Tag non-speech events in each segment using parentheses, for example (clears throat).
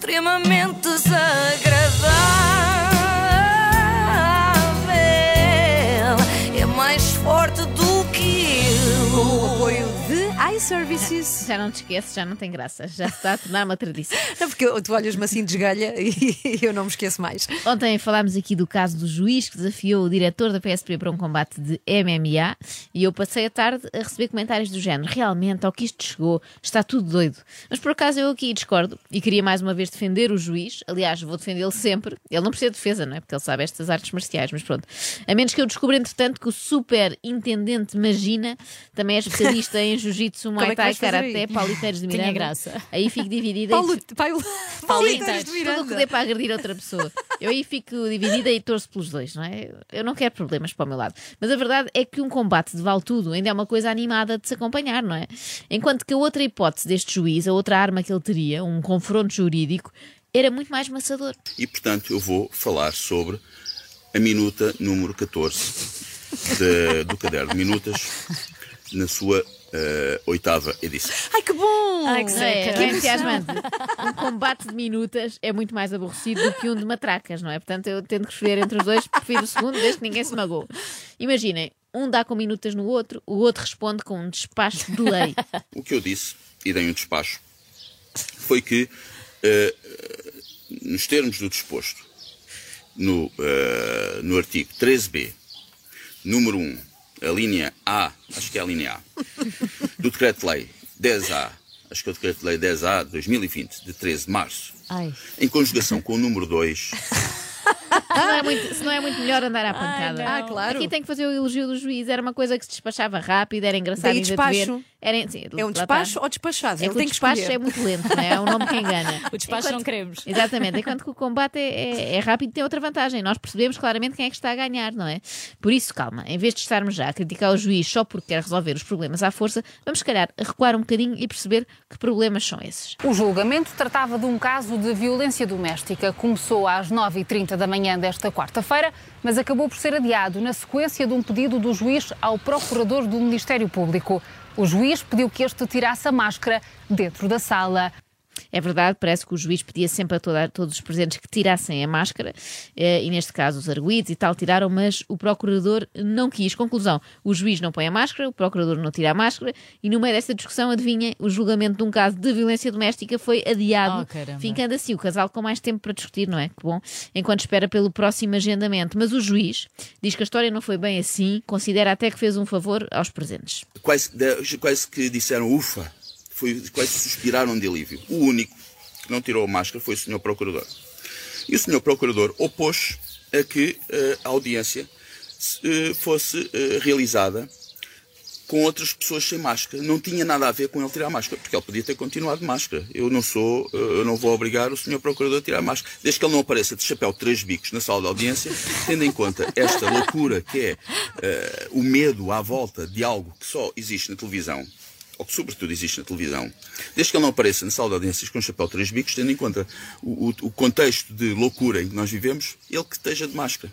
extremamente desagradável. De iServices. Já não te esqueces, já não tem graça. Já está a tornar uma tradição. Não, (laughs) porque eu- tu olhas-me assim de esgalha (laughs) e eu não me esqueço mais. Ontem falámos aqui do caso do juiz que desafiou o diretor da PSP para um combate de MMA e eu passei a tarde a receber comentários do género. Realmente, ao que isto chegou, está tudo doido. Mas por acaso eu aqui discordo e queria mais uma vez defender o juiz. Aliás, vou defendê-lo sempre. Ele não precisa de defesa, não é? Porque ele sabe estas artes marciais, mas pronto. A menos que eu descubra, entretanto, que o super intendente Magina também é especialista em jiu-jitsu, muay é que thai, aí? pauliteiros de Tinha Miranda. graça. Aí fico dividida. e Paulo, Paulo, Pauliteiros de tudo o que Miranda. dê para agredir outra pessoa. Eu aí fico dividida e torço pelos dois, não é? Eu não quero problemas para o meu lado. Mas a verdade é que um combate de vale tudo ainda é uma coisa animada de se acompanhar, não é? Enquanto que a outra hipótese deste juiz, a outra arma que ele teria, um confronto jurídico, era muito mais maçador. E, portanto, eu vou falar sobre a minuta número 14 de- do caderno de minutas, na sua eh, oitava edição. Ai, que bom! Ai, que é? Que é entusiasmante. Um combate de minutas é muito mais aborrecido do que um de matracas, não é? Portanto, eu tendo que escolher entre os dois, prefiro o segundo, desde que ninguém se magoe. Imaginem, um dá com minutas no outro, o outro responde com um despacho de lei. O que eu disse, e dei um despacho, foi que, eh, nos termos do disposto, no, eh, no artigo 13b, número 1, a linha A, acho que é a linha A, do Decreto-Lei 10A, acho que é o Decreto-Lei 10A de 2020, de 13 de março, Ai. em conjugação com o número 2, Se não é muito, se não é muito melhor andar à pancada. Ah, claro. Aqui tem que fazer o elogio do juiz. Era uma coisa que se despachava rápido, era engraçado Daí de despacho. Era, sim, É um despacho ou despachado? É que o despacho escolher. é muito lento, não é? É o nome que engana. (laughs) O despacho não queremos. Exatamente, enquanto que o combate é, é- é rápido e tem outra vantagem. Nós percebemos claramente quem é que está a ganhar, não é? Por isso, calma, em vez de estarmos já a criticar o juiz só porque quer resolver os problemas à força, vamos, se calhar, recuar um bocadinho e perceber que problemas são esses. O julgamento tratava de um caso de violência doméstica. Começou às 9h30 da manhã desta quarta-feira, mas acabou por ser adiado na sequência de um pedido do juiz ao procurador do Ministério Público. O juiz pediu que este tirasse a máscara dentro da sala. É verdade, parece que o juiz pedia sempre a toda- todos os presentes que tirassem a máscara, eh, e neste caso os arguídos e tal tiraram, mas o procurador não quis. Conclusão: o juiz não põe a máscara, o procurador não tira a máscara, e no meio desta discussão, adivinhem, o julgamento de um caso de violência doméstica foi adiado, Oh, ficando assim o casal com mais tempo para discutir, não é? Que bom, enquanto espera pelo próximo agendamento. Mas o juiz diz que a história não foi bem assim, considera até que fez um favor aos presentes. quase, de- quase que disseram ufa, foi, quase suspiraram de alívio. O único que não tirou a máscara foi o Sr. Procurador. E o Sr. Procurador opôs a que eh, a audiência eh, fosse eh, realizada com outras pessoas sem máscara. Não tinha nada a ver com ele tirar a máscara, porque ele podia ter continuado de máscara. Eu não sou, eu não vou obrigar o Sr. Procurador a tirar a máscara, desde que ele não apareça de chapéu três bicos na sala de audiência, tendo em conta esta loucura que é eh, o medo à volta de algo que só existe na televisão, ou que sobretudo existe na televisão, desde que ele não apareça na sala de audiências com um chapéu três bicos, tendo em conta o, o- o contexto de loucura em que nós vivemos, ele que esteja de máscara.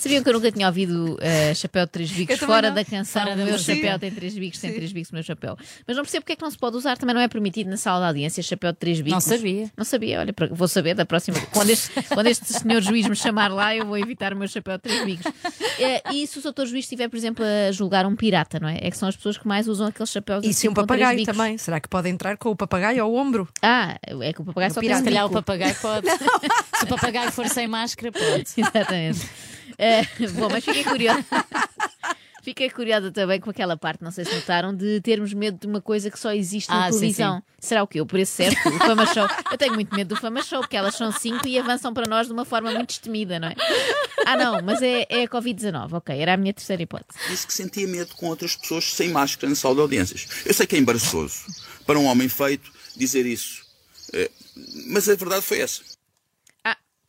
Sabiam que eu nunca tinha ouvido eh, Chapéu de Três Bicos fora não. da canção Fora O meu chapéu tem três bicos, tem três bicos o meu chapéu. Mas não percebo porque é que não se pode usar, também não é permitido na sala de audiência chapéu de três bicos. sabia. Não sabia, olha, vou saber da próxima. Quando este, quando este senhor juiz me chamar lá, eu vou evitar o meu chapéu de três bicos. Eh, e se o doutor juiz estiver, por exemplo, a julgar um pirata, não é? É que são as pessoas que mais usam aqueles chapéus E se assim, um papagaio também? Será que pode entrar com o papagaio ao ombro? Ah, é que o papagaio só tem pirata. um Se calhar o bico. papagaio pode. (laughs) Se o papagaio for sem máscara, pode. Exatamente. Eh, bom, mas fiquei curiosa. (laughs) Fiquei curiosa também com aquela parte, não sei se notaram, de termos medo de uma coisa que só existe na Ah, sim, televisão. Será o quê? O preço certo? O Fama Show? Eu tenho muito medo do Fama Show, porque elas são cinco e avançam para nós de uma forma muito destemida, não é? Ah, não, mas é, é a Covid-19, ok, era a minha terceira hipótese. disse que sentia medo com outras pessoas sem máscara na sala de audiências. Eu sei que é embaraçoso para um homem feito dizer isso, eh, mas a verdade foi essa.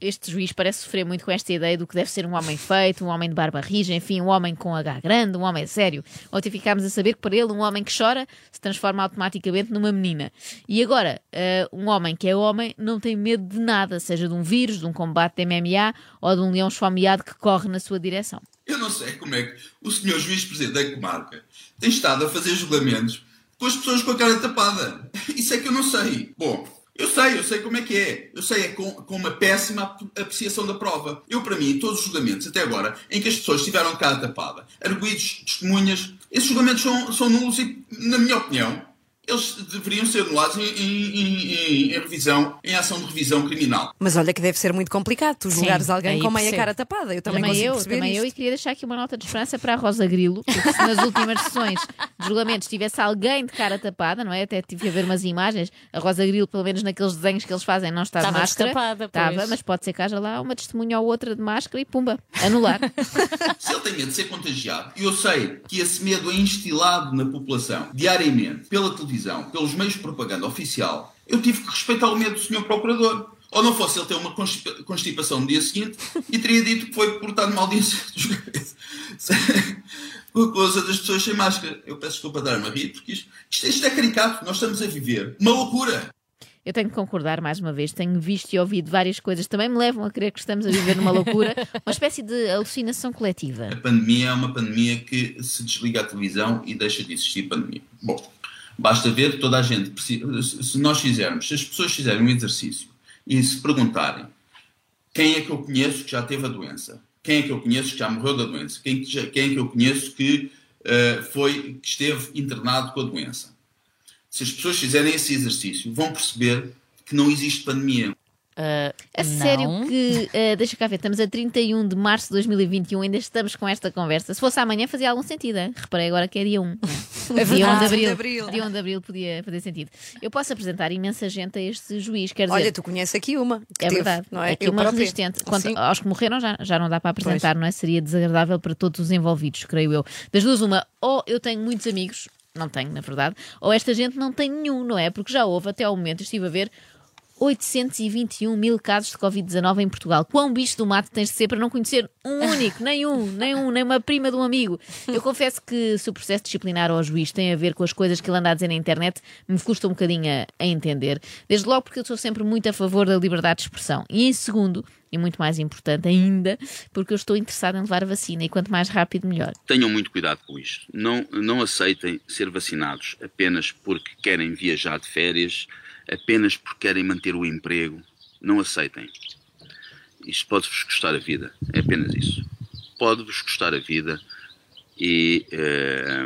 Este juiz parece sofrer muito com esta ideia do que deve ser um homem feito, um homem de barba rija, enfim, um homem com H grande, um homem sério. Ontem ficámos a saber que para ele um homem que chora se transforma automaticamente numa menina. E agora, eh, um homem que é homem não tem medo de nada, seja de um vírus, de um combate de MMA ou de um leão esfomeado que corre na sua direção. Eu não sei como é que o senhor juiz-presidente da comarca tem estado a fazer julgamentos com as pessoas com a cara tapada. Isso é que eu não sei. Bom, eu sei eu sei como é que é. Eu sei, é com, com uma péssima ap- apreciação da prova. Eu, para mim, todos os julgamentos até agora, em que as pessoas tiveram cara tapada, arguídos, testemunhas, esses julgamentos são, são nulos e, na minha opinião, eles deveriam ser anulados em, em- em- em revisão, em ação de revisão criminal. Mas olha que deve ser muito complicado tu julgares alguém aí com meia percebo. cara tapada. Eu também, Também, eu, também eu, isto. e queria deixar aqui uma nota de esperança para a Rosa Grilo, porque se nas últimas sessões de julgamentos tivesse alguém de cara tapada, não é? Até tive a ver umas imagens, a Rosa Grilo, pelo menos naqueles desenhos que eles fazem, não está de Estava máscara. destapada, Estava, mas pode ser que haja lá uma testemunha ou outra de máscara e pumba, anular. (laughs) Se ele tem medo de ser contagiado, e eu sei que esse medo é instilado na população diariamente, pela televisão, pelos meios de propaganda oficial, eu tive que respeitar o medo do Sr. Procurador. Ou não fosse ele ter uma constipa- constipação no dia seguinte e teria dito que foi por estar numa audiência. (laughs) (laughs) Com a coisa das pessoas sem máscara. Eu peço desculpa dar-me a rir, porque isto, isto, isto é caricato. Nós estamos a viver uma loucura. Eu tenho que concordar mais uma vez, tenho visto e ouvido várias coisas, também me levam a crer que estamos a viver numa loucura, (laughs) uma espécie de alucinação coletiva. A pandemia é uma pandemia que se desliga a televisão e deixa de existir pandemia. Bom, basta ver toda a gente. Se nós fizermos, se as pessoas fizerem um exercício e se perguntarem quem é que eu conheço que já teve a doença, quem é que eu conheço que já morreu da doença, quem, quem é que eu conheço que eh, foi que esteve internado com a doença. Se as pessoas fizerem esse exercício, vão perceber que não existe pandemia. Ah, A não. sério que, eh, deixa cá ver, estamos a 31 de março de 2021, ainda estamos com esta conversa. Se fosse amanhã fazia algum sentido, hein? reparei agora que é dia 1. né? (laughs) dia 1 de abril. de abril. Dia 1 de abril podia fazer sentido. Eu posso apresentar imensa gente a este juiz, quer dizer. Olha, tu conheces aqui uma. É teve, verdade. não é? Aqui Eu uma própria. resistente. Quanto Sim. aos que morreram, já, já não dá para apresentar, não é? Seria desagradável para todos os envolvidos, creio eu. Das duas, uma, ou eu tenho muitos amigos, não tenho, na verdade, ou esta gente não tem nenhum, não é? Porque já houve, até ao momento, estive a ver. 821 mil casos de Covid-19 em Portugal. Quão bicho do mato tens de ser para não conhecer um (laughs) único, nem um, nem um, nem uma prima de um amigo? Eu confesso que se o processo disciplinar ao juiz tem a ver com as coisas que ele anda a dizer na internet, me custa um bocadinho a, a entender. Desde logo porque eu sou sempre muito a favor da liberdade de expressão. E em segundo, e muito mais importante ainda, porque eu estou interessada em levar a vacina e quanto mais rápido, melhor. Tenham muito cuidado com isto. Não, não aceitem ser vacinados apenas porque querem viajar de férias, apenas porque querem manter o emprego. Não aceitem. Isto pode-vos custar a vida. É apenas isso. Pode-vos custar a vida e eh,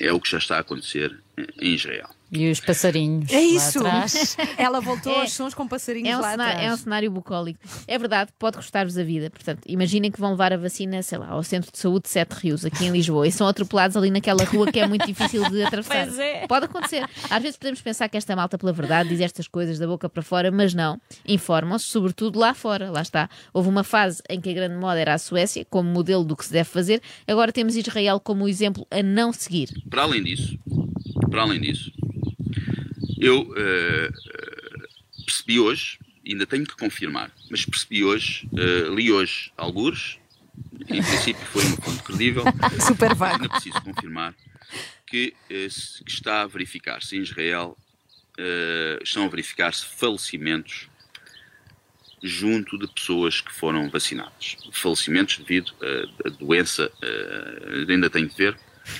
é o que já está a acontecer em Israel. E os passarinhos. É lá isso. atrás. (laughs) Ela voltou É. aos sons com passarinhos É um, lá cenário, é um atrás. cenário bucólico. É verdade, pode custar-vos a vida. Portanto, imaginem que vão levar a vacina, sei lá, ao Centro de Saúde de Sete Rios, aqui em Lisboa, e são atropelados ali naquela rua que é muito difícil de atravessar. Pois é. Pode acontecer. Às vezes podemos pensar que esta malta, pela verdade, diz estas coisas da boca para fora, mas não. Informam-se, sobretudo lá fora. Lá está. Houve uma fase em que a grande moda era a Suécia, como modelo do que se deve fazer. Agora temos Israel como exemplo a não seguir. Para além disso, para além disso, eu eh, percebi hoje, ainda tenho que confirmar, mas percebi hoje, eh, li hoje algures, em princípio foi uma fonte credível, (laughs) Super vago. ainda preciso confirmar, que, se- que está a verificar-se em Israel, eh, estão a verificar-se falecimentos junto de pessoas que foram vacinadas. Falecimentos devido a doença, ainda tenho que ver,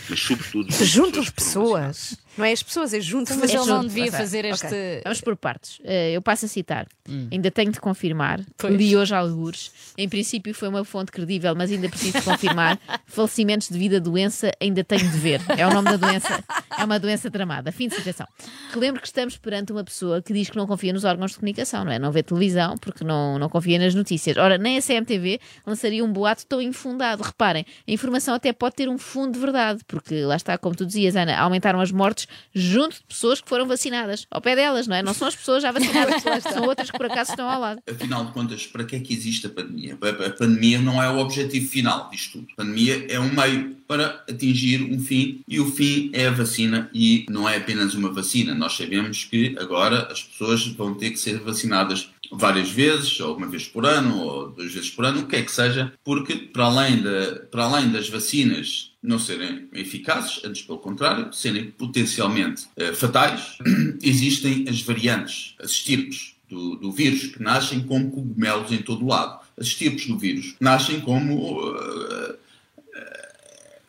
mas sobretudo Junto vacinadas. pessoas. Não é as pessoas, é junto Mas É ele não devia fazer este. Vamos por partes. Eh, eu passo a citar. Ainda tenho de confirmar. Pois. Li hoje algures. Em princípio foi uma fonte credível, mas ainda preciso de confirmar. (laughs) Falecimentos devido a doença, ainda tenho de ver. É o nome da doença. É uma doença tramada. Fim de citação. Relembro que estamos perante uma pessoa que diz que não confia nos órgãos de comunicação, não é? Não vê televisão porque não, não confia nas notícias. Ora, nem a CMTV lançaria um boato tão infundado. Reparem, a informação até pode ter um fundo de verdade, porque lá está, como tu dizias, Ana, aumentaram as mortes junto de pessoas que foram vacinadas. Ao pé delas, não é? Não são as pessoas já vacinadas, (laughs) são outras que por acaso estão ao lado. Afinal de contas, para que é que existe a pandemia? A pandemia não é o objetivo final disto tudo. A pandemia é um meio para atingir um fim e o fim é a vacina e não é apenas uma vacina. Nós sabemos que agora as pessoas vão ter que ser vacinadas várias vezes, ou uma vez por ano, ou duas vezes por ano, o que é que seja, porque para além, da, para além das vacinas não serem eficazes, antes pelo contrário, serem potencialmente eh, fatais, (clears throat) existem as variantes, as estirpes do, do vírus, que nascem como cogumelos em todo o lado. As estirpes do vírus nascem como eh,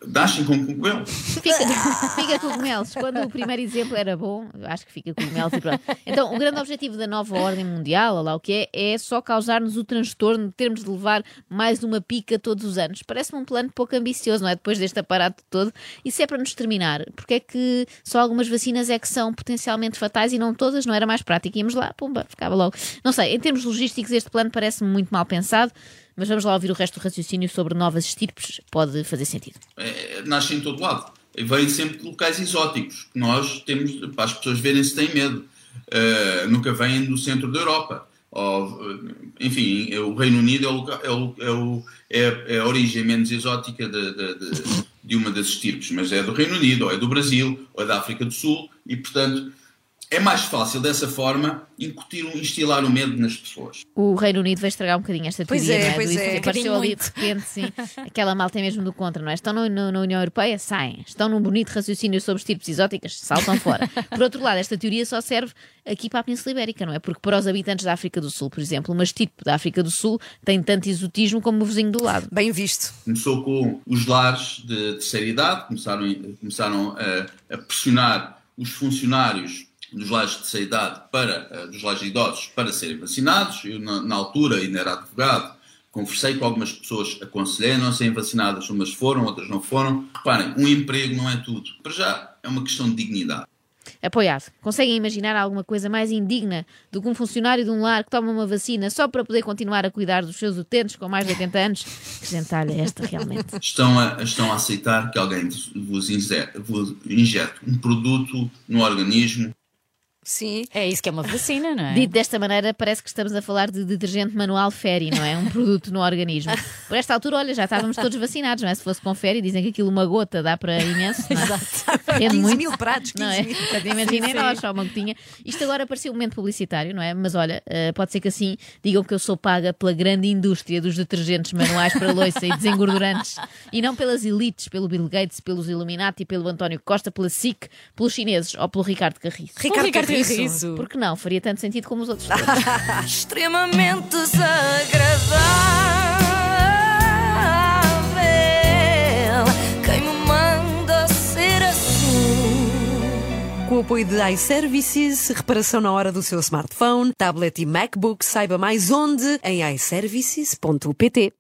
nascem com cogumelo. Fica, fica cogumelos. Quando o primeiro exemplo era bom, acho que fica cogumelos e pronto. Então, o grande objetivo da nova ordem mundial, ou lá o que é, é só causar-nos o transtorno de termos de levar mais uma pica todos os anos. Parece-me um plano pouco ambicioso, não é? Depois deste aparato todo. Se é para nos terminar, porque é que só algumas vacinas é que são potencialmente fatais e não todas? Não era mais prático? Íamos lá, pumba, ficava logo. Não sei, em termos logísticos, este plano parece-me muito mal pensado. Mas vamos lá ouvir o resto do raciocínio sobre novas estirpes, pode fazer sentido. É, nascem em todo lado. E vêm sempre de locais exóticos, que nós temos, para as pessoas verem se têm medo. Uh, nunca vêm do centro da Europa. Ou, enfim, o Reino Unido é, é, o, é, o, é, é a origem menos exótica de, de, de, de uma das estirpes, mas é do Reino Unido, ou é do Brasil, ou é da África do Sul, e portanto é mais fácil dessa forma incutir, instilar o medo nas pessoas. O Reino Unido vai estragar um bocadinho esta Pois teoria, é, não é? pois Do é. isso Apareceu Um ali de bocadinho repente, sim. (laughs) Aquela malta é mesmo do contra, não é? Estão no- no- na União Europeia, saem. Estão num bonito raciocínio sobre estirpes exóticas, saltam fora. (laughs) Por outro lado, esta teoria só serve aqui para a Península Ibérica, não é? Porque para os habitantes da África do Sul, por exemplo, uma estirpe da África do Sul tem tanto exotismo como o vizinho do lado. Bem visto. Começou com os lares de terceira idade, começaram, começaram a, a pressionar os funcionários dos lares de terceira idade para, eh, dos lares de idosos para serem vacinados. Eu, na, na altura, ainda era advogado, conversei com algumas pessoas, aconselhei a não serem vacinadas, umas foram, outras não foram. Reparem, um emprego não é tudo. Para já, é uma questão de dignidade. Apoiado. Conseguem imaginar alguma coisa mais indigna do que um funcionário de um lar que toma uma vacina só para poder continuar a cuidar dos seus utentes com mais de 80 anos? Que gentalha é esta realmente? Estão a, estão a aceitar que alguém vos injete, vos injete um produto no organismo Sim. É isso que é uma vacina, não é? Dito desta maneira, parece que estamos a falar de detergente manual Feri, não é? Um produto no organismo. Por esta altura, olha, já estávamos todos vacinados, não é? Se fosse com Feri, dizem que aquilo uma gota dá para imenso, não é? Rende 15 muito. mil pratos, 15 Não é? mil. Portanto, imaginem nós, só uma gotinha. Isto agora parecia um momento publicitário, não é? Mas olha, eh, pode ser que assim digam que eu sou paga pela grande indústria dos detergentes manuais para loiça e desengordurantes e não pelas elites, pelo Bill Gates, pelos Illuminati, pelo António Costa, pela SIC, pelos chineses ou pelo Ricardo Carriço. Ricardo Carriço. Carriço. Porque não, faria tanto sentido como os outros (laughs) extremamente desagradável. Quem me manda ser assim? Com o apoio de iServices, reparação na hora do seu smartphone, tablet e MacBook, saiba mais onde em iServices.pt.